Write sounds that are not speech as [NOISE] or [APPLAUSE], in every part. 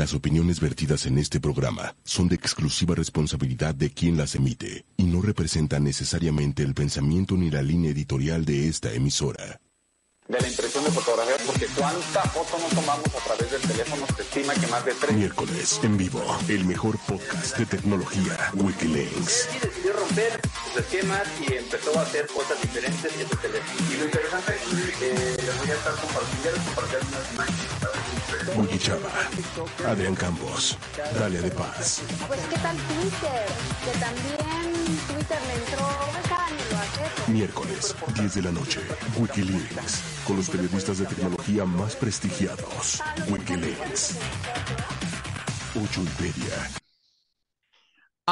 Las opiniones vertidas en este programa son de exclusiva responsabilidad de quien las emite y no representan necesariamente el pensamiento ni la línea editorial de esta emisora. De la impresión de fotografías, porque cuánta foto no tomamos a través del teléfono, se estima que más de tres. Miércoles, en vivo, el mejor podcast de tecnología, Wikilinks. Y decidió romper sus esquemas y empezó a hacer cosas diferentes en su teléfono. Y lo interesante es que les voy a estar compartiendo, compartiendo unas imágenes para Wiki Chava, Adrián Campos, Dalia de Paz. Pues qué tal Twitter, que también Twitter le entró. Miércoles, 10 de la noche, Wikileaks, con los periodistas de tecnología más prestigiados. Wikileaks. Ocho y media.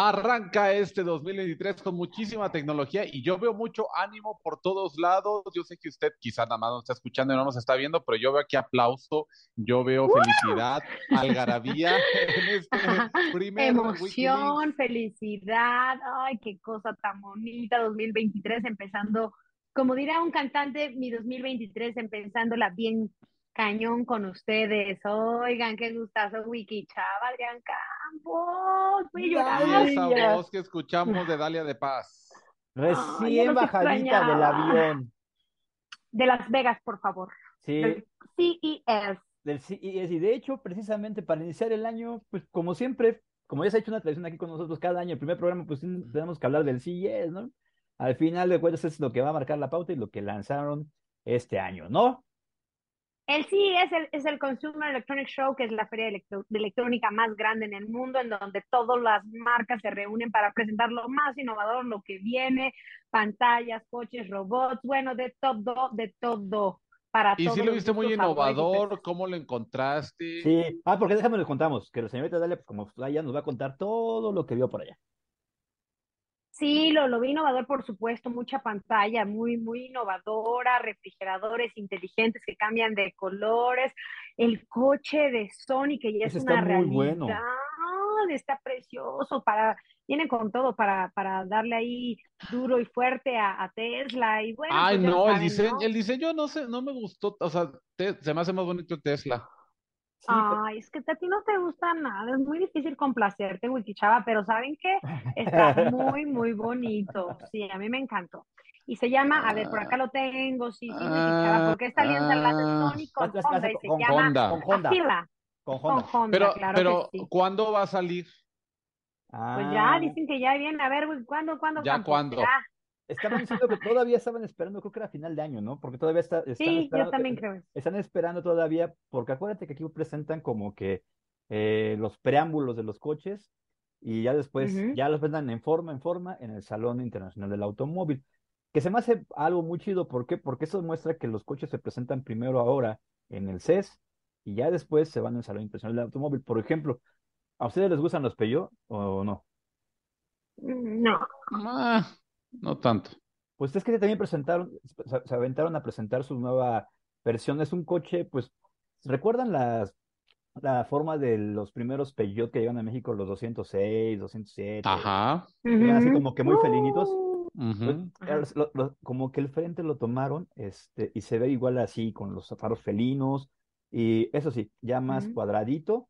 Arranca este 2023 con muchísima tecnología y yo veo mucho ánimo por todos lados. Yo sé que usted quizá nada más nos está escuchando y no nos está viendo, pero yo veo aquí aplauso, yo veo felicidad, algarabía [LAUGHS] en este [LAUGHS] primer Emoción, felicidad, ay, qué cosa tan bonita 2023 empezando, como dirá un cantante, mi 2023 empezándola bien cañón con ustedes. Oigan, qué gustazo, Wiki Chava, Adrián Campos. Voy a Esa voz que escuchamos de Dalia de Paz. Recién bajadita del avión. De Las Vegas, por favor. Sí. Del CES. Del CES. Y de hecho, precisamente para iniciar el año, pues como siempre, como ya se ha hecho una tradición aquí con nosotros cada año, el primer programa, pues tenemos que hablar del CES, ¿no? Al final de cuentas es lo que va a marcar la pauta y lo que lanzaron este año, ¿no? El sí es el, es el Consumer Electronic Show, que es la feria de, electrónica más grande en el mundo, en donde todas las marcas se reúnen para presentar lo más innovador, lo que viene, pantallas, coches, robots, bueno, de todo, de todo. Para y sí lo viste muy innovador, ¿cómo lo encontraste? Sí, ah, porque déjame les contamos, que la señorita Dalia, pues como allá nos va a contar todo lo que vio por allá. Sí, lo, lo vi innovador, por supuesto, mucha pantalla, muy, muy innovadora, refrigeradores inteligentes que cambian de colores, el coche de Sony que ya es una realidad, bueno. está precioso, para, viene con todo para, para darle ahí duro y fuerte a, Tesla y bueno. Ay, pues no, el diseño, el diseño no sé, no me gustó, o sea, se me hace más bonito Tesla. Ay, es que a ti no te gusta nada, es muy difícil complacerte, Wikichava, pero ¿saben qué? Está muy, muy bonito. Sí, a mí me encantó. Y se llama, a ver, por acá lo tengo, sí, sí, Wikichava, porque esta alianza la hace ah. Sony con Honda y se llama Honda. Con Honda. Con Honda. Pero, claro pero que sí. ¿cuándo va a salir? Pues ya, Ah, dicen que ya viene, a ver, ¿cuándo, cuándo? ¿Ya cuándo? Ya. Estaban diciendo que todavía estaban esperando, creo que era final de año, ¿no? Porque todavía está, están Sí, yo esperando, también creo. están esperando todavía, porque acuérdate que aquí presentan como que eh, los preámbulos de los coches y ya después ya los vendan en forma, en forma en el Salón Internacional del Automóvil. Que se me hace algo muy chido, ¿por qué? Porque eso muestra que los coches se presentan primero ahora en el CES y ya después se van al Salón Internacional del Automóvil. Por ejemplo, ¿a ustedes les gustan los Peugeot o no? No, Ah, no tanto. Pues es que también presentaron, se, aventaron a presentar su nueva versión. Es un coche, pues, ¿recuerdan las, la forma de los primeros Peugeot que llegan a México, los 206, 207? Ajá. Eran así como que muy felinitos. Uh, Pues, lo- lo- como que el frente lo tomaron, este, y se ve igual así, con los faros felinos, y eso sí, ya más cuadradito.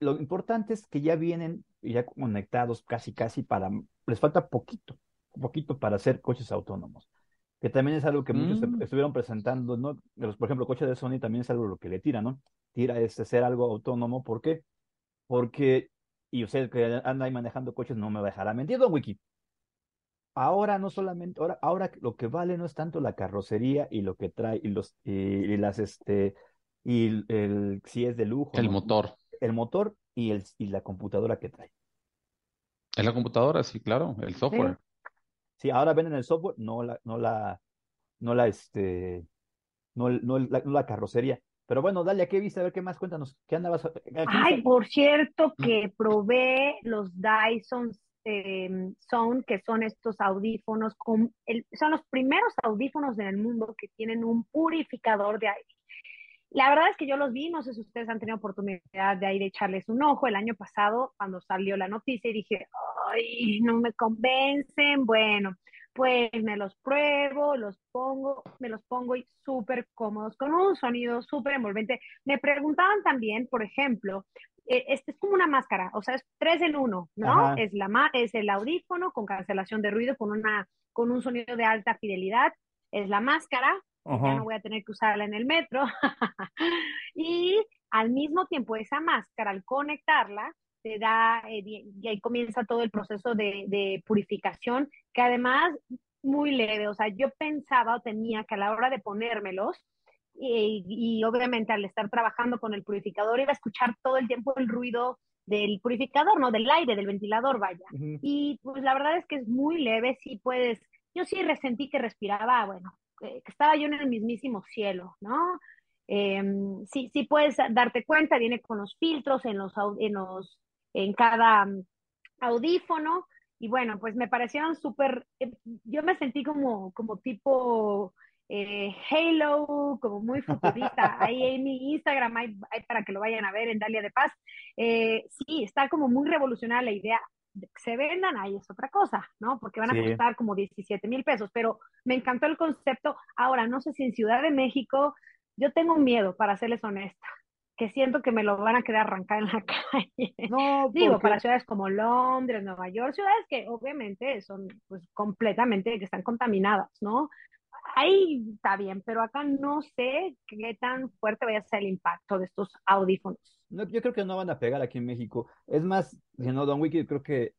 Lo importante es que ya vienen ya conectados casi, casi para, les falta poquito, poquito para hacer coches autónomos, que también es algo que muchos Mm. estuvieron presentando, ¿no? Los, por ejemplo, el coche de Sony también es algo lo que le tira, ¿no? Tira este ser algo autónomo, ¿por qué? Porque, y usted que anda ahí manejando coches no me va a dejar a mentir, don Wiki. Ahora no solamente, ahora, ahora lo que vale no es tanto la carrocería y lo que trae, y los, y, y las, este, y el, el- si es de lujo, El ¿no? motor. El motor y el, y la computadora que trae. Es la computadora, sí, claro, el software. Sí, ahora venden el software, no la, no la, no la, este, no, no, la, no la carrocería. Pero bueno, Dalia, ¿qué viste? A ver qué más, cuéntanos. ¿Qué andabas? a- Ay, por cierto que probé los Dyson eh, Sound, que son estos audífonos, con el- son los primeros audífonos en el mundo que tienen un purificador de aire. La verdad es que yo los vi, no sé si ustedes han tenido oportunidad de ir a echarles un ojo el año pasado cuando salió la noticia y dije, ay, no me convencen, bueno, pues me los pruebo, los pongo, me los pongo y súper cómodos, con un sonido súper envolvente. Me preguntaban también, por ejemplo, eh, este es como una máscara, o sea, es tres en uno, ¿no? Es, la, es el audífono con cancelación de ruido, con, una, con un sonido de alta fidelidad, es la máscara, ya no voy a tener que usarla en el metro, [LAUGHS] y al mismo tiempo esa máscara, al conectarla, te da, eh, y ahí comienza todo el proceso de, de purificación, que además muy leve, o sea, yo pensaba o tenía que a la hora de ponérmelos, y, obviamente al estar trabajando con el purificador iba a escuchar todo el tiempo el ruido del purificador, no del aire, del ventilador, vaya. Y pues la verdad es que es muy leve, sí puedes, yo sí resentí que respiraba, bueno, que estaba yo en el mismísimo cielo, ¿no? Em, sí, sí puedes darte cuenta, viene con los filtros en los, en los, en cada mm, audífono, y bueno, pues me parecieron súper, eh, yo me sentí como, como tipo eh, Halo, como muy futurista. [LAUGHS] Ahí en mi Instagram hay, para que lo vayan a ver en Dalia de Paz. Eh, sí, está como muy revolucionaria la idea. Se vendan, ahí es otra cosa, ¿no? Porque van a costar como 17 mil pesos, pero me encantó el concepto. Ahora, no sé si en Ciudad de México, yo tengo miedo, para serles honesta, que siento que me lo van a quedar arrancar en la [LAUGHS] calle. No, digo, para ciudades como Londres, Nueva York, ciudades que obviamente son pues completamente, que están contaminadas, ¿no? Ahí está bien, pero acá no sé qué tan fuerte vaya a ser el impacto de estos audífonos. No, yo creo que no van a pegar aquí en México. Es más, si no, Don Wiki, creo que,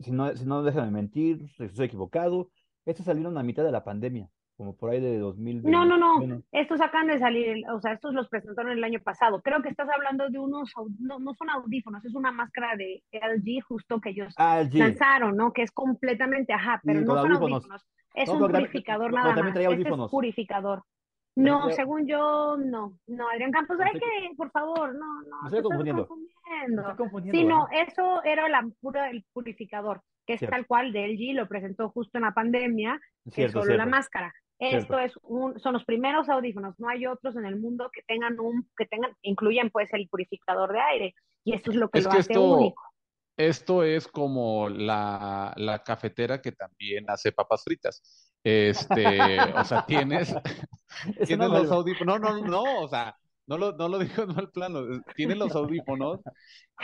si no, si no déjame mentir, si estoy equivocado, estos salieron a mitad de la pandemia como por ahí de 2020. No, no, no, estos acaban de salir, o sea, estos los presentaron el año pasado. Creo que estás hablando de unos, no, no son audífonos, es una máscara de LG justo que ellos ah, lanzaron, ¿no? Que es completamente, ajá, pero no son audífonos. Es un purificador nada más. Este es purificador. No, según yo, no. No, Adrián Campos, hay que, por favor, no, no. Me estoy confundiendo. sí, no, eso era la pura, el purificador, que es tal cual de LG, lo presentó justo en la pandemia, que es solo la máscara. Esto es un, son los primeros audífonos, no hay otros en el mundo que tengan un, que tengan, incluyen pues el purificador de aire. Y esto es lo que lo hace único. Esto es como la, la, cafetera que también hace papas fritas. Este, o sea, tienes, [LAUGHS] tienes los audífonos. No, no, no, o sea, no lo, no lo digo en mal plano. Tiene los [LAUGHS] audífonos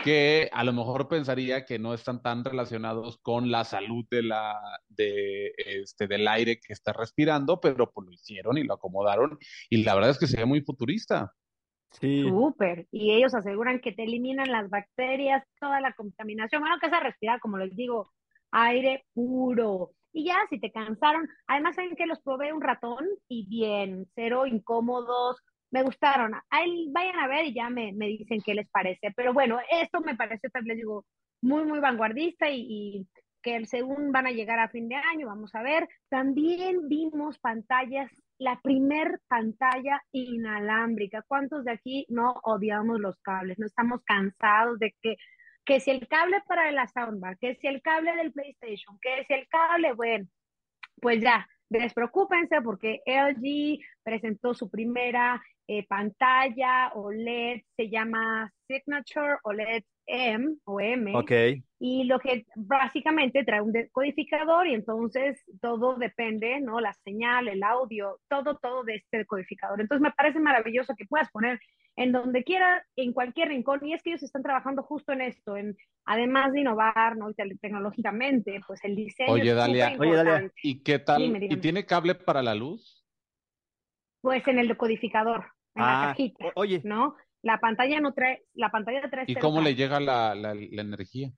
que a lo mejor pensaría que no están tan relacionados con la salud de la, de, este, del aire que está respirando, pero pues lo hicieron y lo acomodaron y la verdad es que se ve muy futurista. Sí. Súper. Y ellos aseguran que te eliminan las bacterias, toda la contaminación. Bueno, que es a respirar, como les digo, aire puro. Y ya, si te cansaron, además saben que los probé un ratón y bien, cero incómodos, me gustaron. Ahí vayan a ver y ya me, me dicen qué les parece. Pero bueno, esto me parece, pues, les digo, muy, muy vanguardista y, y que según van a llegar a fin de año, vamos a ver. También vimos pantallas, la primer pantalla inalámbrica. ¿Cuántos de aquí no odiamos los cables? No estamos cansados de que, que si el cable para la soundbar, que si el cable del PlayStation, que si el cable, bueno, pues ya, despreocúpense porque LG presentó su primera eh, pantalla OLED, se llama Signature OLED M o M. Okay. Y lo que básicamente trae un decodificador y entonces todo depende, ¿no? La señal, el audio, todo, todo de este decodificador. Entonces me parece maravilloso que puedas poner en donde quiera, en cualquier rincón. Y es que ellos están trabajando justo en esto, en además de innovar, ¿no? tecnológicamente, pues el diseño. Oye, Dalia, oye, Dalia, ¿y qué tal? ¿Y tiene cable para la luz? Pues en el decodificador, en la ah, cajita. Oye. ¿No? La pantalla no trae, la pantalla trae. ¿Y cómo le llega la, la, energía?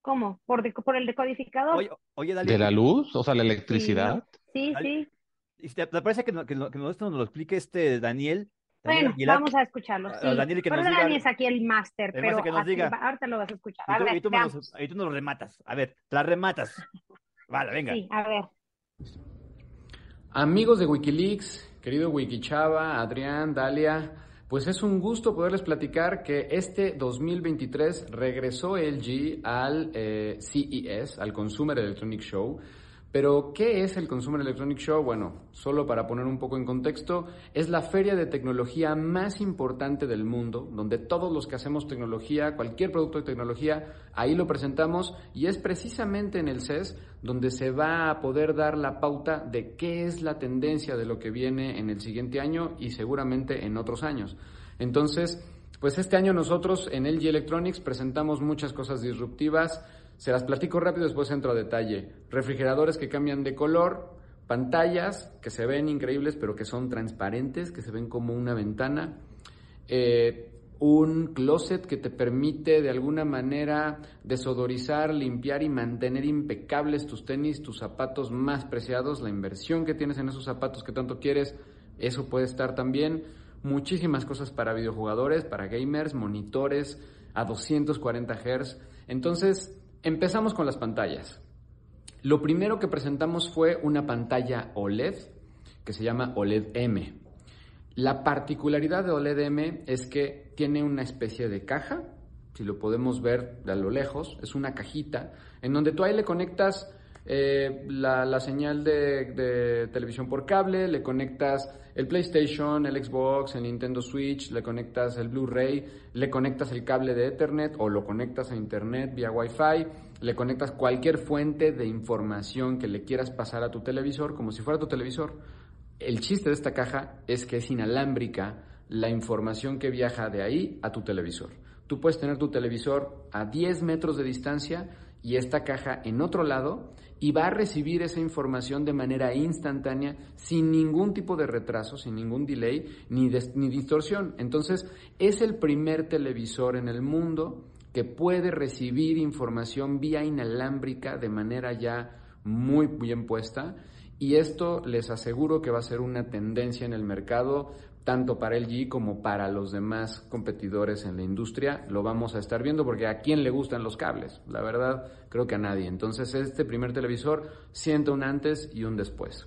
¿Cómo? ¿Por, por el decodificador? Oye, ¿De la luz? O sea, la electricidad. Sí, sí. sí. ¿Te, parece que, que, que esto nos lo explique este Daniel? bueno, vamos a escucharlo. Sí. Daniel, que nos diga, Dani es aquí el máster, pero que nos diga. ahorita lo vas a escuchar. A y tú, ver, y tú, nos, y tú nos lo rematas. A ver, la rematas. Vale, venga. Sí, a ver. Amigos de Wikileaks, querido Wikichava, Adrián, Dalia, pues es un gusto poderles platicar que este 2023 regresó LG al eh, CES, al Consumer Electronic Show, Pero, ¿qué es el Consumer Electronics Show? Bueno, solo para poner un poco en contexto, es la feria de tecnología más importante del mundo, donde todos los que hacemos tecnología, cualquier producto de tecnología, ahí lo presentamos y es precisamente en el CES donde se va a poder dar la pauta de qué es la tendencia de lo que viene en el siguiente año y seguramente en otros años. Entonces, pues este año nosotros en LG Electronics presentamos muchas cosas disruptivas, se las platico rápido, después entro a detalle. Refrigeradores que cambian de color, pantallas que se ven increíbles pero que son transparentes, que se ven como una ventana, eh, un closet que te permite de alguna manera desodorizar, limpiar y mantener impecables tus tenis, tus zapatos más preciados, la inversión que tienes en esos zapatos que tanto quieres, eso puede estar también. Muchísimas cosas para videojugadores, para gamers, monitores a 240 Hz. Entonces, Empezamos con las pantallas. Lo primero que presentamos fue una pantalla OLED que se llama OLED M. La particularidad de OLED M es que tiene una especie de caja, si lo podemos ver de a lo lejos, es una cajita en donde tú ahí le conectas eh, la, señal de, televisión por cable, le conectas el PlayStation, el Xbox, el Nintendo Switch, le conectas el Blu-ray, le conectas el cable de Ethernet o lo conectas a Internet vía Wi-Fi, le conectas cualquier fuente de información que le quieras pasar a tu televisor como si fuera tu televisor. El chiste de esta caja es que es inalámbrica la información que viaja de ahí a tu televisor. Tú puedes tener tu televisor a 10 metros de distancia y esta caja en otro lado y va a recibir esa información de manera instantánea, sin ningún tipo de retraso, sin ningún delay ni, ni distorsión. Entonces, es el primer televisor en el mundo que puede recibir información vía inalámbrica de manera ya muy bien puesta. Y esto les aseguro que va a ser una tendencia en el mercado tanto para LG como para los demás competidores en la industria. Lo vamos a estar viendo porque a quién le gustan los cables. La verdad, creo que a nadie. Entonces, este primer televisor siente un antes y un después.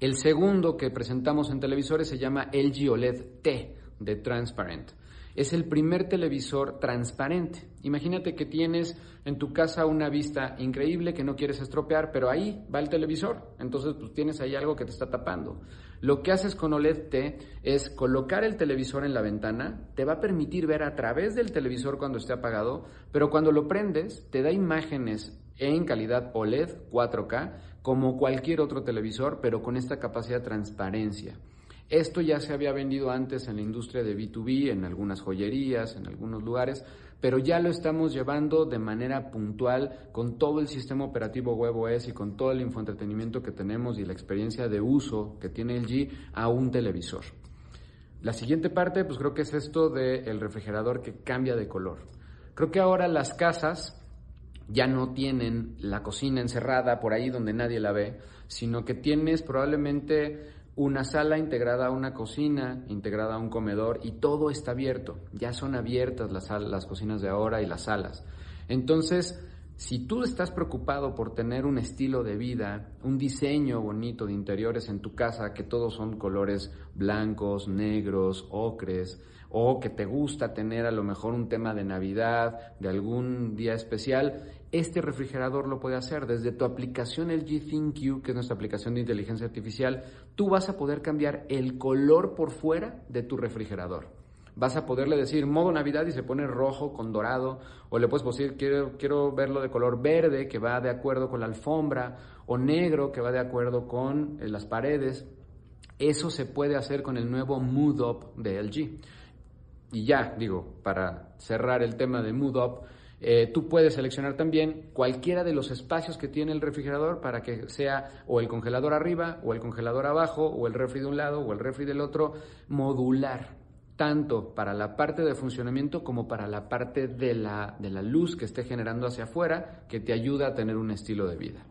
El segundo que presentamos en televisores se llama LG OLED T de Transparent es el primer televisor transparente. Imagínate que tienes en tu casa una vista increíble que no quieres estropear, pero ahí va el televisor. Entonces, pues tienes ahí algo que te está tapando. Lo que haces con OLED T es colocar el televisor en la ventana, te va a permitir ver a través del televisor cuando esté apagado, pero cuando lo prendes te da imágenes en calidad OLED 4K como cualquier otro televisor, pero con esta capacidad de transparencia. Esto ya se había vendido antes en la industria de B2B, en algunas joyerías, en algunos lugares, pero ya lo estamos llevando de manera puntual con todo el sistema operativo WebOS y con todo el infoentretenimiento que tenemos y la experiencia de uso que tiene el G a un televisor. La siguiente parte, pues creo que es esto del refrigerador que cambia de color. Creo que ahora las casas ya no tienen la cocina encerrada por ahí donde nadie la ve, sino que tienes probablemente una sala integrada a una cocina, integrada a un comedor y todo está abierto. Ya son abiertas las, las cocinas de ahora y las salas. Entonces, si tú estás preocupado por tener un estilo de vida, un diseño bonito de interiores en tu casa, que todos son colores blancos, negros, ocres, o que te gusta tener a lo mejor un tema de Navidad, de algún día especial, este refrigerador lo puede hacer desde tu aplicación LG ThinQ, que es nuestra aplicación de inteligencia artificial. Tú vas a poder cambiar el color por fuera de tu refrigerador. Vas a poderle decir modo Navidad y se pone rojo con dorado, o le puedes decir quiero, quiero verlo de color verde que va de acuerdo con la alfombra, o negro que va de acuerdo con eh, las paredes. Eso se puede hacer con el nuevo Mood Up de LG. Y ya, digo, para cerrar el tema de Mood Up, eh, tú puedes seleccionar también cualquiera de los espacios que tiene el refrigerador para que sea o el congelador arriba, o el congelador abajo, o el refri de un lado, o el refri del otro, modular, tanto para la parte de funcionamiento como para la parte de la, de la luz que esté generando hacia afuera, que te ayuda a tener un estilo de vida.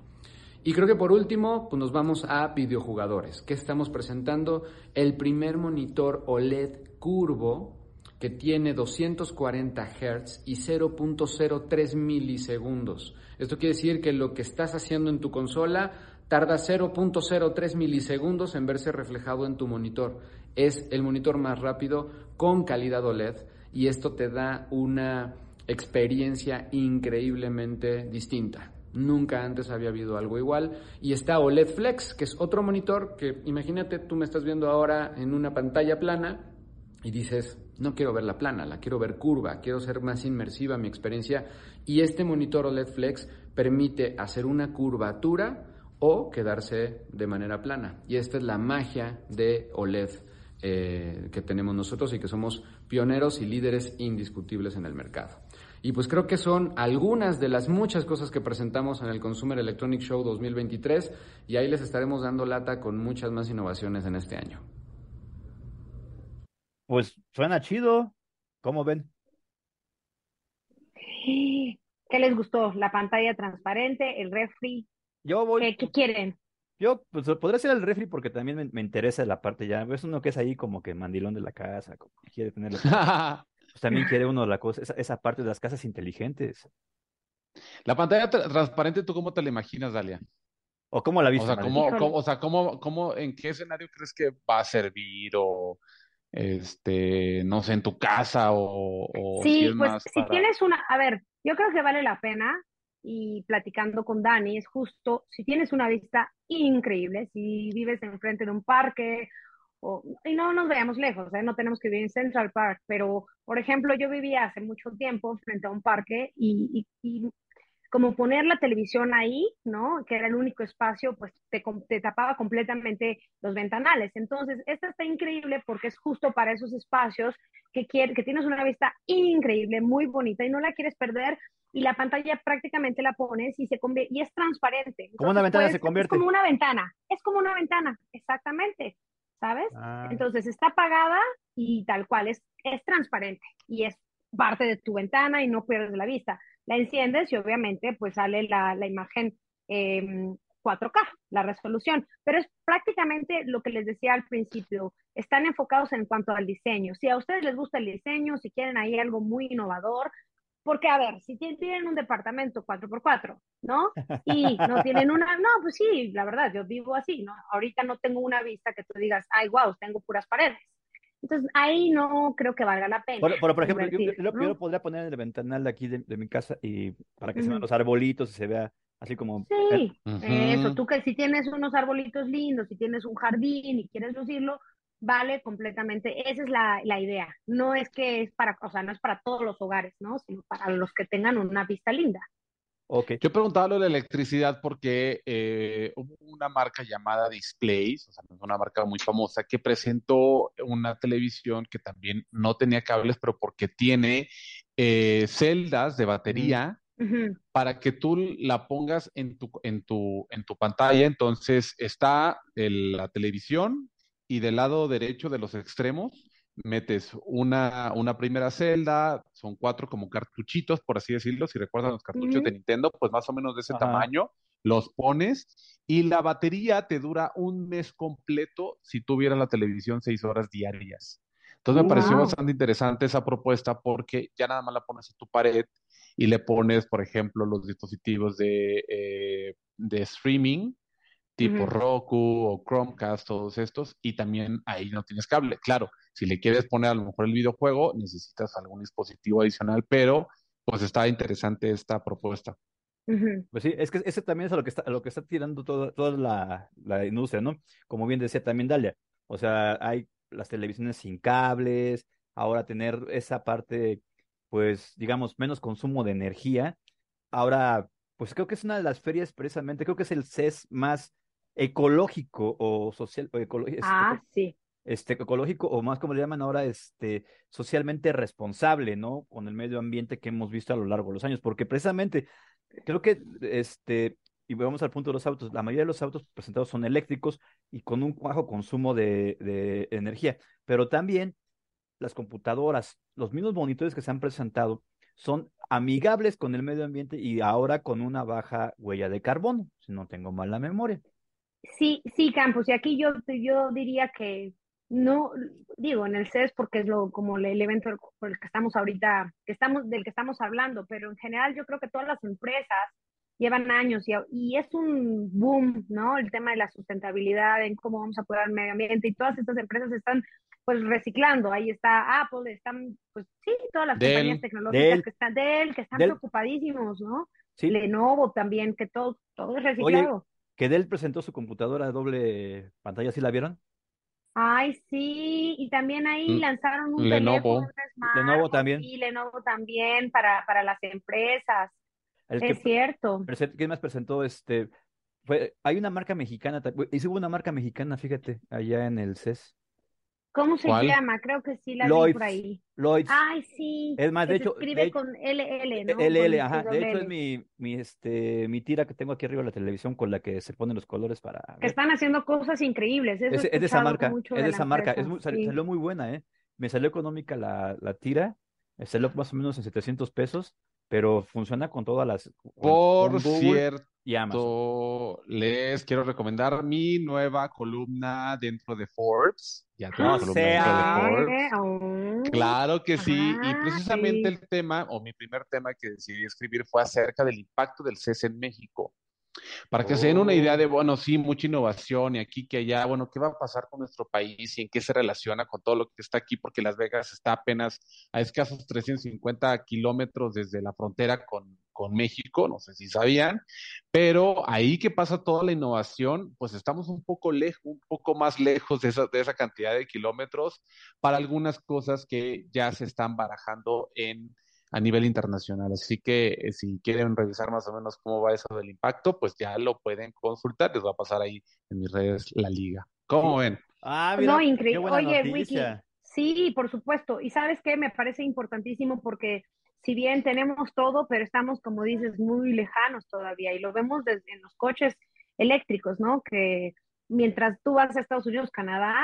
Y creo que por último, pues nos vamos a videojugadores, que estamos presentando el primer monitor OLED curvo que tiene 240 Hz y 0.03 milisegundos. Esto quiere decir que lo que estás haciendo en tu consola tarda 0.03 milisegundos en verse reflejado en tu monitor. Es el monitor más rápido con calidad OLED y esto te da una experiencia increíblemente distinta. Nunca antes había habido algo igual. Y está OLED Flex, que es otro monitor que imagínate, tú me estás viendo ahora en una pantalla plana y dices, no quiero ver la plana, la quiero ver curva, quiero ser más inmersiva mi experiencia. Y este monitor OLED Flex permite hacer una curvatura o quedarse de manera plana. Y esta es la magia de OLED eh, que tenemos nosotros y que somos pioneros y líderes indiscutibles en el mercado. Y pues creo que son algunas de las muchas cosas que presentamos en el Consumer Electronic Show 2023 y ahí les estaremos dando lata con muchas más innovaciones en este año. Pues suena chido. ¿Cómo ven? ¿Qué les gustó? La pantalla transparente, el refri. Yo voy. ¿Qué, quieren? Yo, pues podría ser el refri porque también me, interesa la parte ya. Es uno que es ahí como que mandilón de la casa, como que quiere tenerlo. [LAUGHS] pues también quiere uno la cosa, esa, parte de las casas inteligentes. La pantalla transparente, ¿tú cómo te la imaginas, Dalia? ¿O cómo la viste? O sea, ¿cómo, o sea ¿cómo, cómo, en qué escenario crees que va a servir? O, este, no sé, en tu casa o... sí, pues si tienes una, a ver, yo creo que vale la pena y platicando con Dani, es justo, si tienes una vista increíble, si vives enfrente de un parque, o, y no nos veamos lejos, ¿eh? no tenemos que vivir en Central Park, pero por ejemplo, yo vivía hace mucho tiempo frente a un parque y, y, como poner la televisión ahí, ¿no? Que era el único espacio, pues te, te, tapaba completamente los ventanales. Entonces, esta está increíble porque es justo para esos espacios que, quiere, que tienes una vista increíble, muy bonita y no la quieres perder y la pantalla prácticamente la pones y se convierte, y es transparente. como una ventana se convierte. Es como una ventana, es como una ventana, exactamente, ¿sabes? Ah. Entonces está apagada y tal cual, es, es transparente y es parte de tu ventana y no pierdes la vista. La enciendes y obviamente pues sale la, la imagen 4K, em, la resolución, pero es prácticamente lo que les decía al principio, están enfocados en cuanto al diseño. Si a ustedes les gusta el diseño, si quieren ahí algo muy innovador, porque, a ver, si tienen un departamento 4x4, ¿no? Y no [LAUGHS] tienen una, no, pues sí, la verdad, yo vivo así, ¿no? Ahorita no tengo una vista que tú digas, ay, wow, tengo puras paredes. Entonces, ahí no creo que valga la pena. Por, por, ejemplo, yo, lo podría poner en el ventanal de aquí de, mi casa y para que se vean los arbolitos y se vea así como... Sí, eso, tú que si tienes unos arbolitos lindos, si tienes un jardín y quieres lucirlo, vale completamente. Esa es la, la, idea. No es que es para, o sea, no es para todos los hogares, ¿no? Sino para los que tengan una vista linda. Okay. Yo preguntaba lo de la electricidad porque eh, hubo una marca llamada Displays, o sea, una marca muy famosa, que presentó una televisión que también no tenía cables, pero porque tiene eh, celdas de batería para que tú la pongas en tu, en tu, en tu pantalla. Entonces está la televisión, y del lado derecho de los extremos metes una, una primera celda, son cuatro como cartuchitos, por así decirlo, si recuerdan los cartuchos de Nintendo, pues más o menos de ese tamaño, los pones y la batería te dura un mes completo si tuvieras la televisión seis horas diarias. Entonces me pareció bastante interesante esa propuesta porque ya nada más la pones en tu pared y le pones, por ejemplo, los dispositivos de, eh, de streaming tipo Roku o Chromecast, todos estos, y también ahí no tienes cable. Claro, si le quieres poner a lo mejor el videojuego, necesitas algún dispositivo adicional, pero pues está interesante esta propuesta. Pues sí, es que ese también es a lo que está, lo que está tirando toda, toda la, la, industria, ¿no? Como bien decía también Dalia, o sea, hay las televisiones sin cables, ahora tener esa parte, pues, digamos, menos consumo de energía. Ahora, pues creo que es una de las ferias precisamente, creo que es el CES más ecológico o social, o este, ah, sí. Este, ecológico o más como le llaman ahora, este, socialmente responsable, ¿no? Con el medio ambiente que hemos visto a lo largo de los años, porque precisamente creo que, este, y vamos al punto de los autos, la mayoría de los autos presentados son eléctricos y con un bajo consumo de, de energía, pero también las computadoras, los mismos monitores que se han presentado son amigables con el medio ambiente y ahora con una baja huella de carbono, si no tengo mal la memoria. Sí, sí, Campos, y aquí yo, yo diría que no, digo, en el CES porque es lo, como el evento por el que estamos ahorita, que estamos, del que estamos hablando, pero en general yo creo que todas las empresas llevan años y, y es un boom, ¿no? El tema de la sustentabilidad, en cómo vamos a cuidar el medio ambiente y todas estas empresas están pues reciclando. Ahí está Apple, están, pues sí, todas las compañías tecnológicas que están de él, que están preocupadísimos, ¿no? Sí. Lenovo también, que todo, todo es Oye, reciclado. que Dell presentó su computadora de doble pantalla, ¿sí la vieron? Ay, sí, y también ahí lanzaron un Lenovo. teléfono, un Lenovo smartphone, también. sí, Lenovo también para, para las empresas, El es que cierto. ¿quién más presentó este? Fue, hay una marca mexicana, ta- hizo una marca mexicana, fíjate, allá en el CES. ¿Cómo se ¿Cuál? llama? Creo que sí la vi Lloyds, por ahí. Lloyds, Ay, sí, es más, de se hecho, escribe de con LL, ¿no? LL, Con ajá, de hecho es mi, mi, este, mi tira que tengo aquí arriba de la televisión con la que se ponen los colores para Que están haciendo cosas increíbles, eso Es, es de esa marca, es de esa marca, es empresa, muy- sal- sí. salió muy buena, ¿eh? Me salió económica la, la tira, me salió más o menos en 700 pesos, pero funciona con todas las, con, Por con cierto, y Amazon. les quiero recomendar mi nueva columna dentro de Forbes. Ya tengo No columna dentro de sea. Forbes. Oh, Claro que sí, y ah, precisamente sí. el tema, o mi primer tema que decidí escribir fue acerca del impacto del CES en México. Para que se den una idea de, bueno, sí, mucha innovación y aquí que allá, bueno, ¿qué va a pasar con nuestro país y en qué se relaciona con todo lo que está aquí? Porque Las Vegas está apenas a escasos 350 kilómetros desde la frontera con, con México, no sé si sabían, pero ahí que pasa toda la innovación, pues estamos un poco lejos, un poco más lejos de esa, de esa cantidad de kilómetros para algunas cosas que ya se están barajando en a nivel internacional. Así que eh, si quieren revisar más o menos cómo va eso del impacto, pues ya lo pueden consultar. Les va a pasar ahí en mis redes la liga. ¿Cómo ven? Ah, No, mira, qué increíble. buena Oye, Wiki, sí, por supuesto. Y sabes qué, me parece importantísimo porque si bien tenemos todo, pero estamos, como dices, muy lejanos todavía y lo vemos desde en los coches eléctricos, ¿no? Que mientras tú vas a Estados Unidos, Canadá,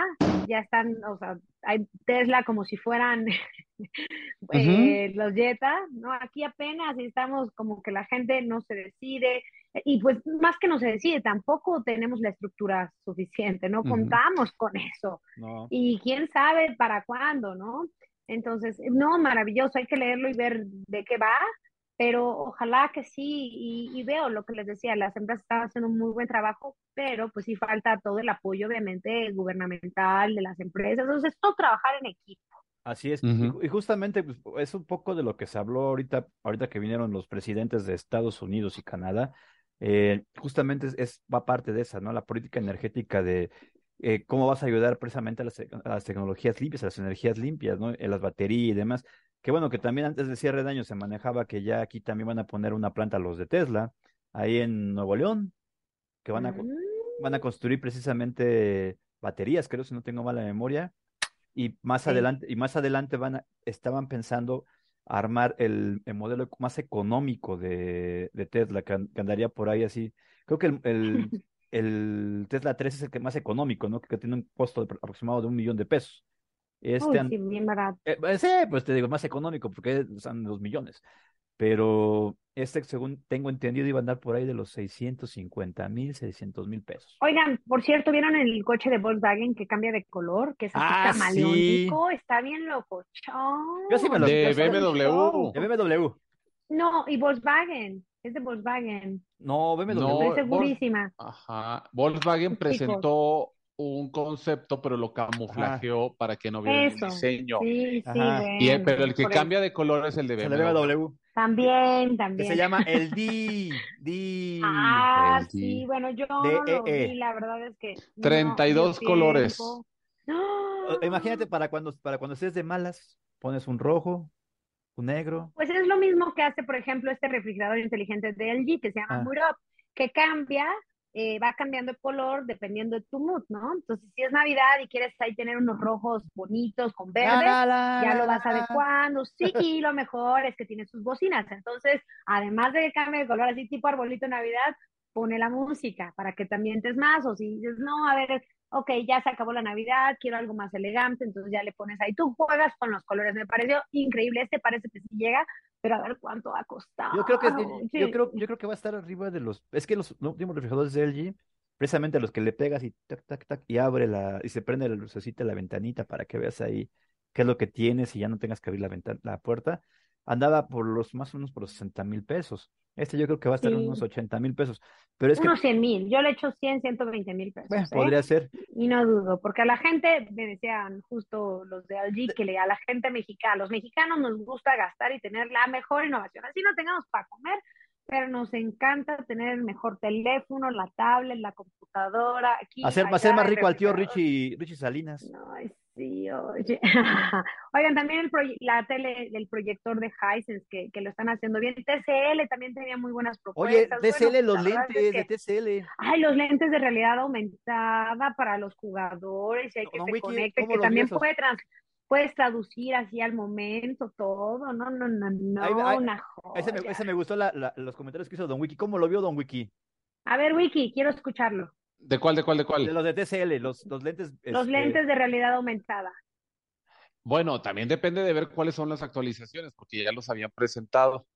ya están, o sea, hay Tesla como si fueran [LAUGHS] eh, los Jetta, ¿no? Aquí apenas estamos como que la gente no se decide y pues más que no se decide, tampoco tenemos la estructura suficiente, no contamos con eso No. y quién sabe para cuándo, ¿no? Entonces, no, maravilloso, hay que leerlo y ver de qué va, pero ojalá que sí, y, y veo lo que les decía, las empresas están haciendo un muy buen trabajo, pero pues sí falta todo el apoyo, obviamente, gubernamental de las empresas, entonces es todo trabajar en equipo. Así es. Y, justamente pues, es un poco de lo que se habló ahorita, ahorita que vinieron los presidentes de Estados Unidos y Canadá. eh, justamente es, es- va parte de esa, ¿no? La política energética de eh, cómo vas a ayudar precisamente a las, a las tecnologías limpias, a las energías limpias, ¿no? En las baterías y demás. Que bueno, que también antes de cierre de año se manejaba que ya aquí también van a poner una planta los de Tesla, ahí en Nuevo León, que van a, Mm, van a construir precisamente baterías, creo, si no tengo mala memoria y más sí. adelante, y más adelante van a- estaban pensando armar el, el modelo más económico de, de Tesla, que, an- que andaría por ahí así. Creo que el, el, [LAUGHS] el Tesla 3 es el que más económico, ¿no? Que tiene un costo de- aproximado de un millón de pesos. Este, Uy, an- sí, bien barato. eh, eh, sí, pues te digo, más económico porque son dos millones. Pero este, según tengo entendido, iba a andar por ahí de los 650 mil, 600 mil pesos. Oigan, por cierto, ¿vieron el coche de Volkswagen que cambia de color? Que es así Ah, sí. camaleónico, está bien locochón. Yo sí me lo- De BMW. De BMW. No, y Volkswagen, es de Volkswagen, No, BMW. No, estoy Vol- segurísima. Ajá. Volkswagen Chicos. presentó un concepto, pero lo camuflajeó para que no vieran el diseño. sí, sí. Y, eh, pero el que por eso. cambia de color es el de Es el de BMW. BMW. También, Que también. se llama el [LAUGHS] D. D. Ah, El sí, D. bueno, yo D, no lo E, E. vi, la verdad es que no, 32 dio colores. O- Imagínate para cuando, para cuando estés de malas, pones un rojo, un negro. Pues es lo mismo que hace, por ejemplo, este refrigerador inteligente de LG que se llama Ah. Up, que cambia, eh, va cambiando de color dependiendo de tu mood, ¿no? Entonces, si es Navidad y quieres ahí tener unos rojos bonitos con verde, La, la, ya lo vas adecuando. Sí, [LAUGHS] y lo mejor es que tiene sus bocinas. Entonces, además de que cambie de color así tipo arbolito de Navidad, pone la música para que te ambientes más. O si dices, no, a ver, ok, ya se acabó la Navidad, quiero algo más elegante, entonces ya le pones ahí. Tú juegas con los colores. Me pareció increíble. Este parece que sí llega, pero a ver cuánto va a costar. Yo creo que [LAUGHS] yo creo, yo creo que va a estar arriba de los. Es que los últimos refrigeradores de LG, precisamente los que le pegas y tac, tac, tac, y abre la, y se prende la lucecita de la ventanita para que veas ahí qué es lo que tienes y ya no tengas que abrir la ventana, la puerta, andaba por los más o menos por los 60 mil pesos. Este yo creo que va a estar en unos 80 mil pesos. Pero es que Unos 100 mil. Yo le echo 100, 120 mil pesos. bueno, ¿eh? podría ser. Y no dudo, porque a la gente, me decían justo los de LG, que le- a la gente mexicana, a los mexicanos nos gusta gastar y tener la mejor innovación. Así no tengamos para comer, pero nos encanta tener el mejor teléfono, la tablet, la computadora. Aquí, Hacer, allá, hacer más rico al tío. Richie, Richie Salinas. Ay, sí, oye. [LAUGHS] Oigan, también el la tele, el proyector de Hisense que, que lo están haciendo bien. TCL también tenía muy buenas Oye, propuestas. TCL, Bueno, los es lentes que- de TCL. Ay, los lentes de realidad aumentada para los jugadores y hay que se Wiki, conecte, ¿cómo que también puede trans- puedes traducir así al momento todo. No, no, no, no, Ahí- ahí- una Ese me, joya. ese me gustó la- la- los comentarios que hizo Don Wiki. ¿Cómo lo vio Don Wiki? A ver, Wiki, quiero escucharlo. ¿De cuál, de cuál, de De cuál? los de TCL, los, los lentes. Los este, lentes de realidad aumentada. Bueno, también depende de ver cuáles son las actualizaciones, porque ya los habían presentado.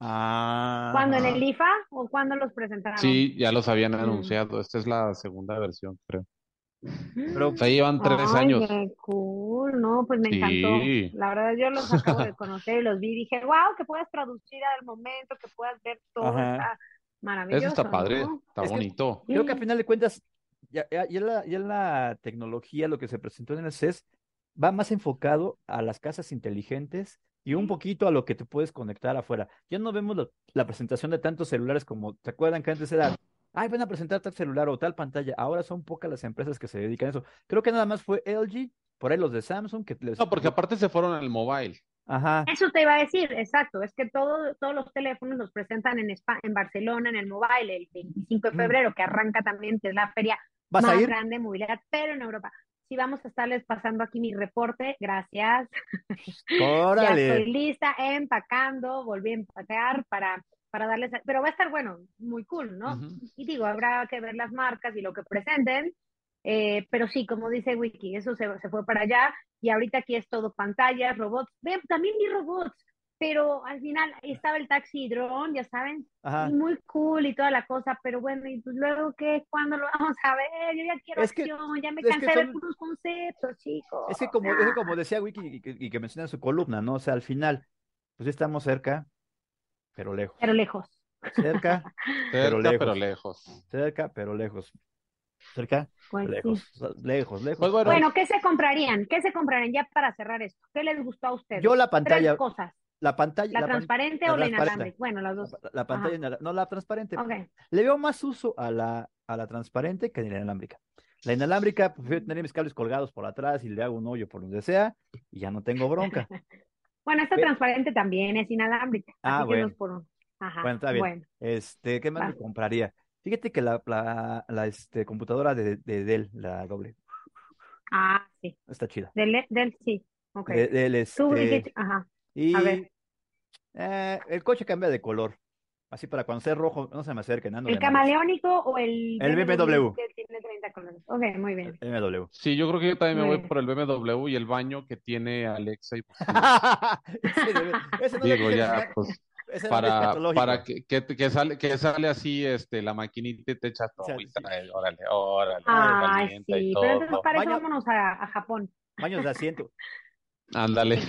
Ah. ¿Cuándo en el IFA o cuándo los presentaron? Sí, ya los habían Mm. anunciado. Esta es la segunda versión, creo. Pero O sea, llevan tres Ay, años. qué cool, no, pues me Sí. encantó. La verdad, yo los acabo de conocer y los vi y dije, wow, que puedas traducir al momento, que puedas ver todo, Ajá. Maravilloso, Eso está padre, ¿no? está Es que- bonito. creo que a final de cuentas, ya, ya, ya la, ya la tecnología, lo que se presentó en el CES, va más enfocado a las casas inteligentes y un poquito a lo que te puedes conectar afuera. Ya no vemos lo- la presentación de tantos celulares como, ¿se acuerdan que antes era, ay, van a presentar tal celular o tal pantalla? Ahora son pocas las empresas que se dedican a eso. Creo que nada más fue LG, por ahí los de Samsung, que les... No, porque aparte se fueron al mobile. Ajá, Eso te iba a decir, exacto, es que todo, todos los teléfonos los presentan en, Espa- en Barcelona, en el mobile, el 25 de Mm. febrero, que arranca también, que es la feria ¿vas a más ir? grande de movilidad, pero en Europa. Sí, vamos a estarles pasando aquí mi reporte, gracias. [LAUGHS] Ya estoy lista, empacando, volví a empacar para, para darles, pero va a estar bueno, muy cool, ¿no? Y digo, habrá que ver las marcas y lo que presenten, eh, pero sí, como dice Wiki, eso se, se fue para allá y ahorita aquí es todo pantallas, robots, Ve, también vi robots, pero al final estaba el taxi drone, ya saben, Ajá. y muy cool y toda la cosa, pero bueno, y pues luego qué, ¿cuándo lo vamos a ver? Yo ya quiero Es que- acción, ya me cansé de ver son- puros conceptos, chicos. Es que como, es que como decía Wiki y que, y que menciona en su columna, ¿no? O sea, al final, pues sí estamos cerca, pero lejos. Pero lejos. Cerca, [LAUGHS] Cerca, lejos. pero lejos. cerca, pero lejos. Cerca, Pues sí. lejos. Lejos, lejos. Pues bueno, Bueno, ¿qué se comprarían? ¿Qué se comprarían ya para cerrar esto? ¿Qué les gustó a ustedes? Yo la pantalla, Tres cosas. la pantalla, ¿La, transparente o la inalámbrica? Bueno, las dos. la- la pantalla, inala- no la transparente. Ok. Le veo más uso a la, a la transparente que a la inalámbrica. La inalámbrica, pues, prefiero tener mis cables colgados por atrás y le hago un hoyo por donde sea y ya no tengo bronca. [LAUGHS] Bueno, esta transparente también es inalámbrica. Ah, así que bueno. dos por uno. Ajá. Bueno, está bien. Bueno, Este, ¿qué más me compraría? Fíjate que la, la, la, este, computadora de, de Dell, la doble, ah, sí. está chida. Del, del sí. Ok. De- Dell, Tú, este, ajá. y a ver. eh, el coche cambia de color. Así para cuando sea rojo, no se me acerquen. ¿El camaleónico o el El BMW. que tiene 30 colores? Ok, muy bien. El BMW. sí, yo creo que yo también me voy bien. por el BMW y el baño que tiene Alexa y [LAUGHS] ese, no digo ya, pues ese para, para que, que, que sale, que sale así este la maquinita y te echas todo sea, y sí. trae, órale, órale, Ay, y sí. Pero entonces para eso Baño- vámonos a, a Japón. Baños de asiento. [LAUGHS] Ándale. En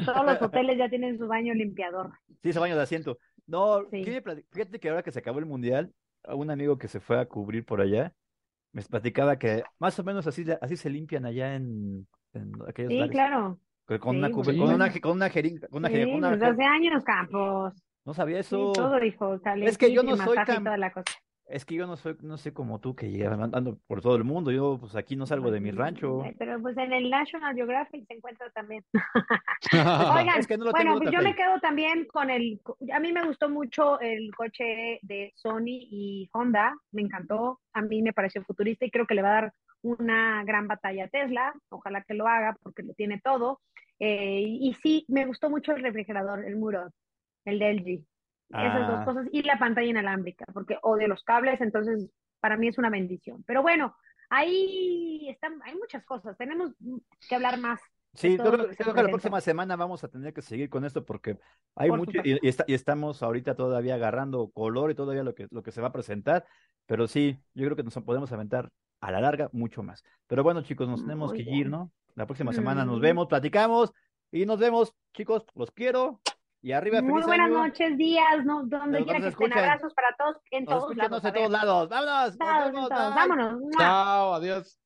sí, todos los [LAUGHS] hoteles ya tienen su baño limpiador. Sí, ese baño de asiento. No, Sí. ¿qué me plati- fíjate que ahora que se acabó el mundial, un amigo que se fue a cubrir por allá, me platicaba que más o menos así, así se limpian allá en, en aquellos Sí, lares. claro. Con Sí, una, cube- con una, con una jeringa, con una jeringa, con una desde hace años, Campos. no sabía Sí, eso. todo, hijo. Es que yo no soy la cosa. Es que yo no soy, no sé como tú que llevas andando por todo el mundo. Yo pues aquí no salgo de mi rancho. Pero pues en el National Geographic se encuentra también. [LAUGHS] Oigan, Es que no lo bueno, pues yo me quedo también con el, a mí me gustó mucho el coche de Sony y Honda, me encantó, a mí me pareció futurista y creo que le va a dar una gran batalla a Tesla, ojalá que lo haga porque lo tiene todo. Eh, y, y sí, me gustó mucho el refrigerador, el Muro, el de LG, esas dos Ah. cosas y la pantalla inalámbrica, porque odio los cables, entonces para mí es una bendición. Pero bueno, ahí están, hay muchas cosas, tenemos que hablar más. Sí, yo creo, que creo la próxima semana vamos a tener que seguir con esto porque hay Por mucho y, y está- y estamos ahorita todavía agarrando color y todavía lo que, lo que se va a presentar, pero sí, yo creo que nos podemos aventar a la larga mucho más. Pero bueno, chicos, nos tenemos Muy que ir. ¿no? La próxima semana nos Mm. vemos, platicamos y nos vemos, chicos, los quiero y arriba Muy buenas año. noches, días, ¿no? donde quiera que estén. Abrazos para todos en Nos todos lados. en todos lados. Vámonos, nos Todos, vemos, todos. bye. Vámonos. Chao, adiós.